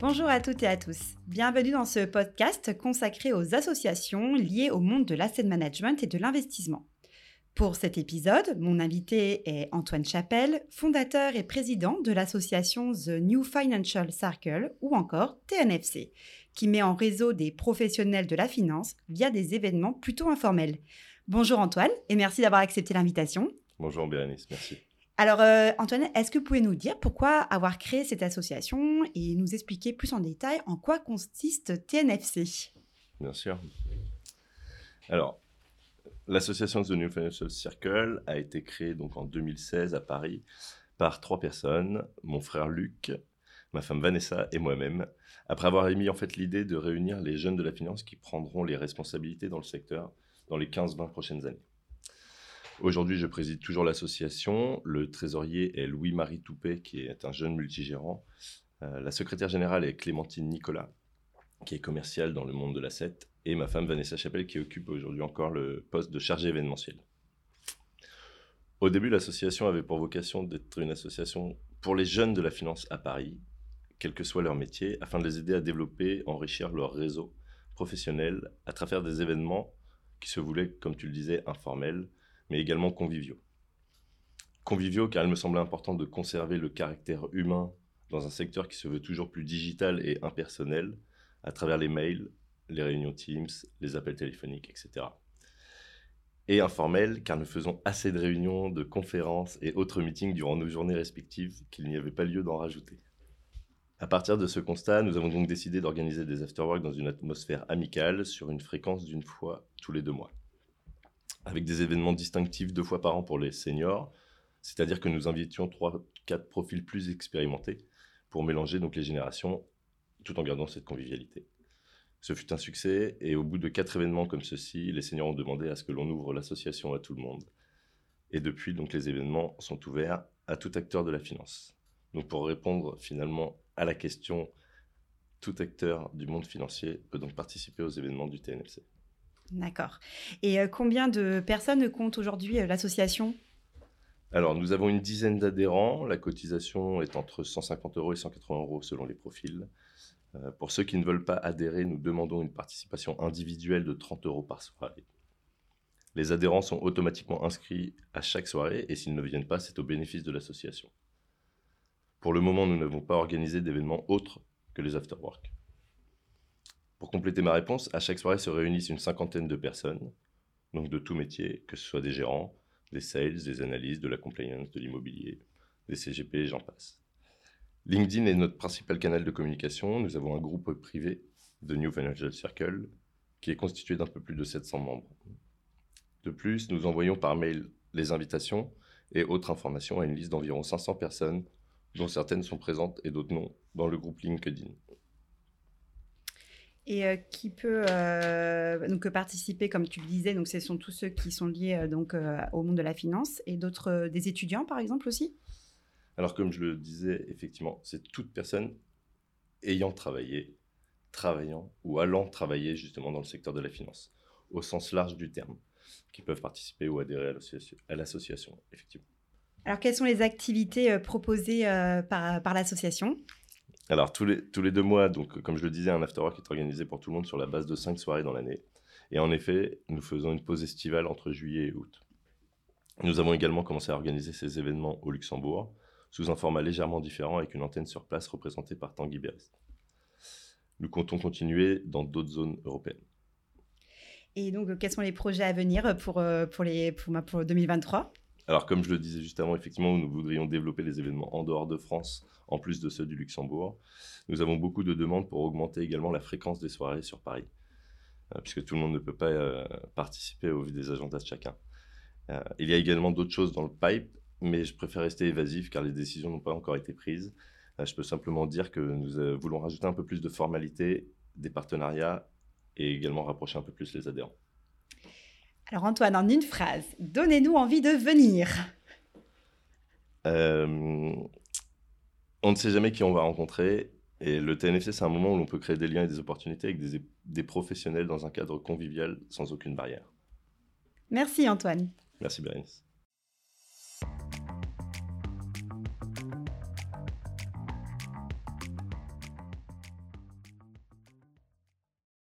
Bonjour à toutes et à tous. Bienvenue dans ce podcast consacré aux associations liées au monde de l'asset management et de l'investissement. Pour cet épisode, mon invité est Antoine Chapelle, fondateur et président de l'association The New Financial Circle ou encore TNFC, qui met en réseau des professionnels de la finance via des événements plutôt informels. Bonjour Antoine et merci d'avoir accepté l'invitation. Bonjour Bérénice, merci. Alors, euh, Antoine, est-ce que vous pouvez nous dire pourquoi avoir créé cette association et nous expliquer plus en détail en quoi consiste TNFC Bien sûr. Alors, l'association The New Financial Circle a été créée donc en 2016 à Paris par trois personnes, mon frère Luc, ma femme Vanessa et moi-même, après avoir émis en fait l'idée de réunir les jeunes de la finance qui prendront les responsabilités dans le secteur dans les 15-20 prochaines années. Aujourd'hui, je préside toujours l'association. Le trésorier est Louis-Marie Toupet, qui est un jeune multigérant. Euh, la secrétaire générale est Clémentine Nicolas, qui est commerciale dans le monde de l'asset. Et ma femme Vanessa Chapelle, qui occupe aujourd'hui encore le poste de chargée événementielle. Au début, l'association avait pour vocation d'être une association pour les jeunes de la finance à Paris, quel que soit leur métier, afin de les aider à développer, enrichir leur réseau professionnel à travers des événements qui se voulaient, comme tu le disais, informels, mais également conviviaux. Conviviaux car il me semblait important de conserver le caractère humain dans un secteur qui se veut toujours plus digital et impersonnel à travers les mails, les réunions Teams, les appels téléphoniques, etc. Et informel car nous faisons assez de réunions, de conférences et autres meetings durant nos journées respectives qu'il n'y avait pas lieu d'en rajouter. À partir de ce constat, nous avons donc décidé d'organiser des afterworks dans une atmosphère amicale sur une fréquence d'une fois tous les deux mois avec des événements distinctifs deux fois par an pour les seniors, c'est-à-dire que nous invitions trois, quatre profils plus expérimentés pour mélanger donc les générations tout en gardant cette convivialité. Ce fut un succès et au bout de quatre événements comme ceci, les seniors ont demandé à ce que l'on ouvre l'association à tout le monde. Et depuis, donc, les événements sont ouverts à tout acteur de la finance. Donc, pour répondre finalement à la question, tout acteur du monde financier peut donc participer aux événements du TNFC. D'accord. Et euh, combien de personnes compte aujourd'hui euh, l'association? Alors, nous avons une dizaine d'adhérents. La cotisation est entre 150 euros et 180 euros selon les profils. Euh, pour ceux qui ne veulent pas adhérer, nous demandons une participation individuelle de 30 euros par soirée. Les adhérents sont automatiquement inscrits à chaque soirée et s'ils ne viennent pas, c'est au bénéfice de l'association. Pour le moment, nous n'avons pas organisé d'événements autres que les afterworks. Pour compléter ma réponse, à chaque soirée se réunissent une cinquantaine de personnes, donc de tout métier, que ce soit des gérants, des sales, des analystes, de la compliance, de l'immobilier, des CGP, j'en passe. LinkedIn est notre principal canal de communication. Nous avons un groupe privé de New Financial Circle qui est constitué d'un peu plus de 700 membres. De plus, nous envoyons par mail les invitations et autres informations à une liste d'environ 500 personnes, dont certaines sont présentes et d'autres non, dans le groupe LinkedIn et euh, qui peut euh, donc participer, comme tu le disais, donc ce sont tous ceux qui sont liés euh, donc au monde de la finance et d'autres des étudiants par exemple aussi. Alors comme je le disais, effectivement, c'est toute personne ayant travaillé, travaillant ou allant travailler justement dans le secteur de la finance, au sens large du terme, qui peuvent participer ou adhérer à l'association, effectivement. Alors quelles sont les activités proposées par, par l'association? Alors, tous les, deux mois, donc, comme je le disais, un afterwork est organisé pour tout le monde sur la base de cinq soirées dans l'année. Et en effet, nous faisons une pause estivale entre juillet et août. Nous avons également commencé à organiser ces événements au Luxembourg, sous un format légèrement différent avec une antenne sur place représentée par Tanguy Berest. Nous comptons continuer dans d'autres zones européennes. Et donc, quels sont les projets à venir pour, euh, pour, les, pour 2023 alors, comme je le disais juste avant, effectivement, nous voudrions développer les événements en dehors de France, en plus de ceux du Luxembourg. Nous avons beaucoup de demandes pour augmenter également la fréquence des soirées sur Paris, euh, puisque tout le monde ne peut pas euh, participer au vu des agendas de chacun. Euh, il y a également d'autres choses dans le pipe, mais je préfère rester évasif car les décisions n'ont pas encore été prises. je peux simplement dire que nous voulons rajouter un peu plus de formalités, des partenariats et également rapprocher un peu plus les adhérents. Alors Antoine, en une phrase, donnez-nous envie de venir. Euh, on ne sait jamais qui on va rencontrer. Et le TNFC, c'est un moment où l'on peut créer des liens et des opportunités avec des, des professionnels dans un cadre convivial sans aucune barrière. Merci Antoine. Merci Bérénice.